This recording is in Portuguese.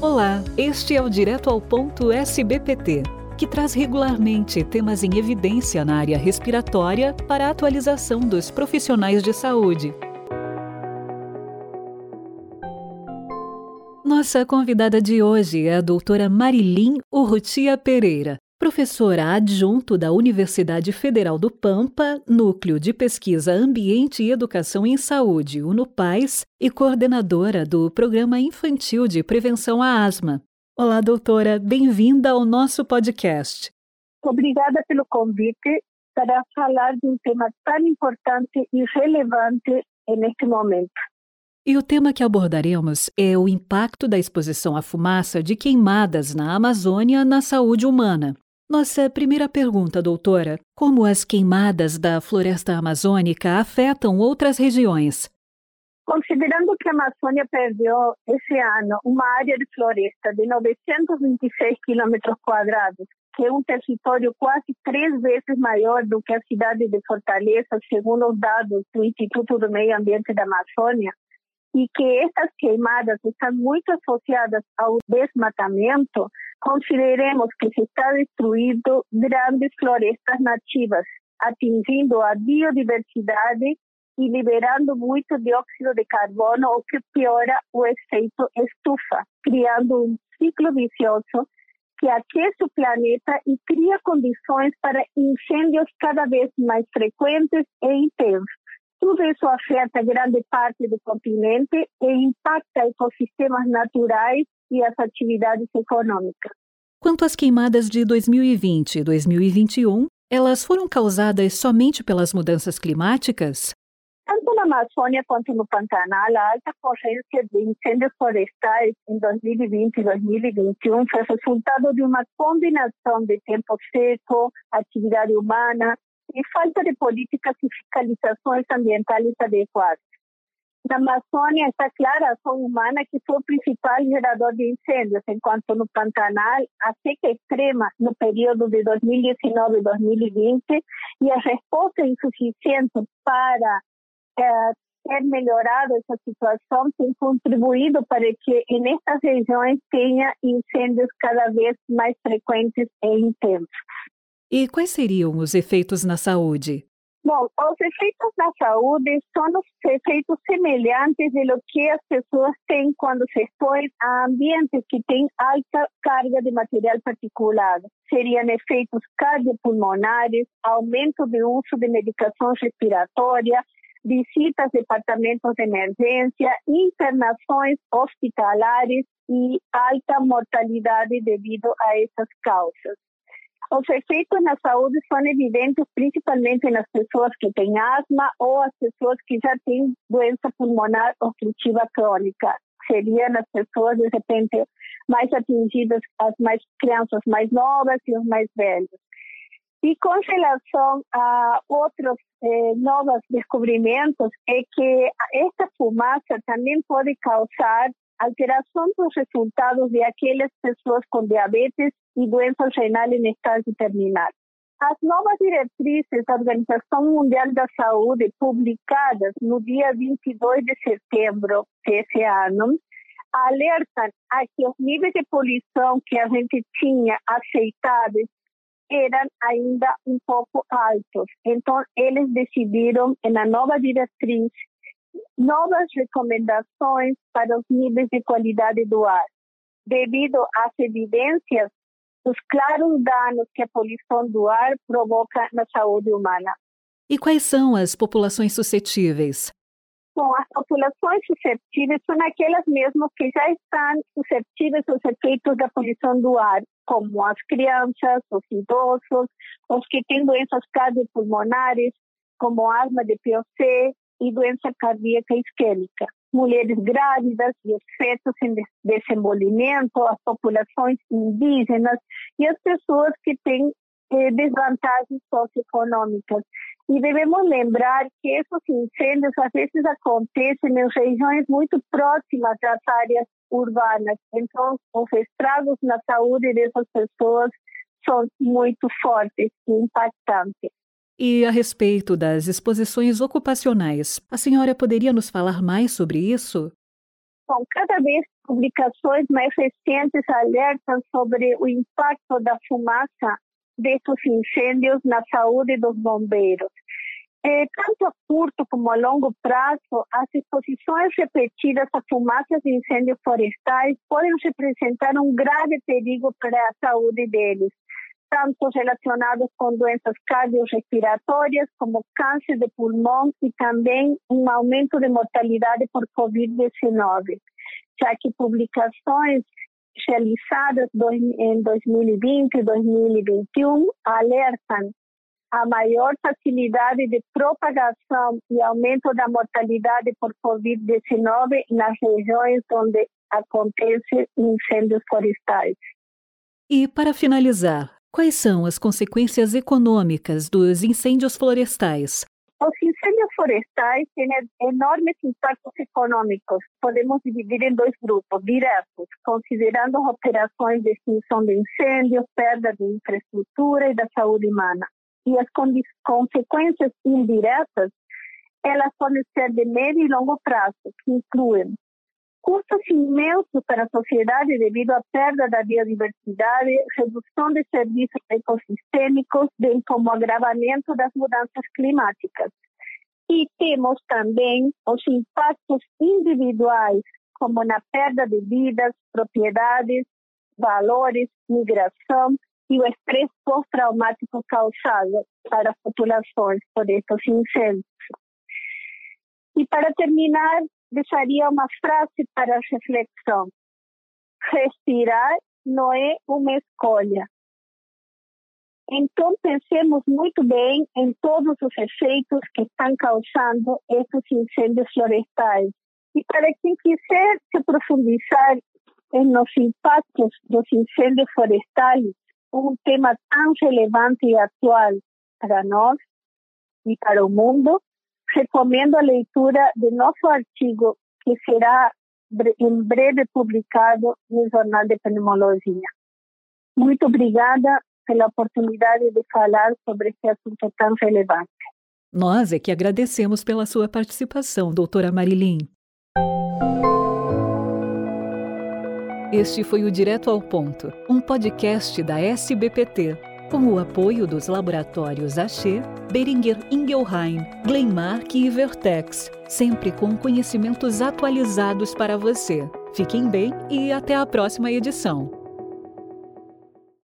Olá, este é o Direto ao Ponto SBPT, que traz regularmente temas em evidência na área respiratória para a atualização dos profissionais de saúde. Nossa convidada de hoje é a doutora Marilim Urrutia Pereira, professora adjunto da Universidade Federal do Pampa, Núcleo de Pesquisa Ambiente e Educação em Saúde, UNUPAIS, e coordenadora do Programa Infantil de Prevenção à Asma. Olá, doutora, bem-vinda ao nosso podcast. Obrigada pelo convite para falar de um tema tão importante e relevante neste momento. E o tema que abordaremos é o impacto da exposição à fumaça de queimadas na Amazônia na saúde humana. Nossa primeira pergunta, doutora: como as queimadas da floresta amazônica afetam outras regiões? Considerando que a Amazônia perdeu esse ano uma área de floresta de 926 quilômetros quadrados, que é um território quase três vezes maior do que a cidade de Fortaleza, segundo os dados do Instituto do Meio Ambiente da Amazônia, e que essas queimadas estão muito associadas ao desmatamento, consideremos que se está destruindo grandes florestas nativas, atingindo a biodiversidade e liberando muito dióxido de carbono, o que piora o efeito estufa, criando um ciclo vicioso que aquece o planeta e cria condições para incêndios cada vez mais frequentes e intensos. Tudo isso afeta grande parte do continente e impacta ecossistemas naturais e as atividades econômicas. Quanto às queimadas de 2020 e 2021, elas foram causadas somente pelas mudanças climáticas? Tanto na Amazônia quanto no Pantanal, a alta ocorrência de incêndios florestais em 2020 e 2021 foi resultado de uma combinação de tempo seco, atividade humana e falta de políticas e fiscalizações ambientais adequadas. Na Amazônia está clara a ação humana que foi o principal gerador de incêndios, enquanto no Pantanal a seca extrema no período de 2019 e 2020 e a resposta insuficiente para eh, ter melhorado essa situação tem contribuído para que nestas regiões tenha incêndios cada vez mais frequentes e intensos. E quais seriam os efeitos na saúde? Bom, os efeitos na saúde são os efeitos semelhantes do que as pessoas têm quando se expõem a ambientes que têm alta carga de material particulado. Seriam efeitos cardiopulmonares, aumento de uso de medicação respiratória, visitas a departamentos de emergência, internações hospitalares e alta mortalidade devido a essas causas. Os efeitos na saúde são evidentes principalmente nas pessoas que têm asma ou as pessoas que já têm doença pulmonar obstrutiva crônica. Seriam as pessoas, de repente, mais atingidas, as mais crianças mais novas e os mais velhos. E com relação a outros eh, novos descobrimentos, é que esta fumaça também pode causar alteração dos resultados de aquelas pessoas com diabetes e doenças renais em estágio terminal. As novas diretrizes da Organização Mundial da Saúde, publicadas no dia 22 de setembro desse ano, alertam a que os níveis de poluição que a gente tinha aceitados eram ainda um pouco altos. Então, eles decidiram, na nova diretriz, novas recomendações para os níveis de qualidade do ar, devido às evidências dos claros danos que a poluição do ar provoca na saúde humana. E quais são as populações suscetíveis? Bom, as populações suscetíveis são aquelas mesmo que já estão suscetíveis aos efeitos da poluição do ar, como as crianças, os idosos, os que têm doenças cardiopulmonares, como asma de POC, e doença cardíaca isquêmica. Mulheres grávidas e os fetos em desenvolvimento, as populações indígenas e as pessoas que têm eh, desvantagens socioeconômicas. E devemos lembrar que esses incêndios às vezes acontecem em regiões muito próximas das áreas urbanas. Então, os estragos na saúde dessas pessoas são muito fortes e impactantes. E a respeito das exposições ocupacionais, a senhora poderia nos falar mais sobre isso? Bom, cada vez publicações mais recentes alertam sobre o impacto da fumaça destes incêndios na saúde dos bombeiros. É, tanto a curto como a longo prazo, as exposições repetidas a fumaças de incêndios florestais podem representar um grave perigo para a saúde deles, tanto relacionados com doenças cardiorrespiratórias, como câncer de pulmão e também um aumento de mortalidade por Covid-19, já que publicações realizadas em 2020 e 2021 alertam a maior facilidade de propagação e aumento da mortalidade por Covid-19 nas regiões onde acontecem incêndios florestais. E, para finalizar, quais são as consequências econômicas dos incêndios florestais? Os incêndios florestais têm enormes impactos econômicos. Podemos dividir em dois grupos diretos, considerando operações de extinção de incêndios, perda de infraestrutura e da saúde humana e as consequências indiretas, elas podem ser de médio e longo prazo, que incluem custos imensos para a sociedade devido à perda da biodiversidade, redução de serviços ecossistêmicos, bem como agravamento das mudanças climáticas. E temos também os impactos individuais, como na perda de vidas, propriedades, valores, migração e o estresse pós-traumático causado para as populações por estes incêndios. E para terminar, deixaria uma frase para reflexão. Respirar não é uma escolha. Então, pensemos muito bem em todos os efeitos que estão causando esses incêndios florestais. E para quem quiser se profundizar nos impactos dos incêndios florestais, um tema tão relevante e atual para nós e para o mundo, recomendo a leitura de nosso artigo, que será em breve publicado no Jornal de Pneumologia. Muito obrigada pela oportunidade de falar sobre esse assunto tão relevante. Nós é que agradecemos pela sua participação, doutora Marilyn. Este foi o Direto ao Ponto, um podcast da SBPT, com o apoio dos laboratórios Axê, Beringer Ingelheim, Glenmark e Vertex, sempre com conhecimentos atualizados para você. Fiquem bem e até a próxima edição.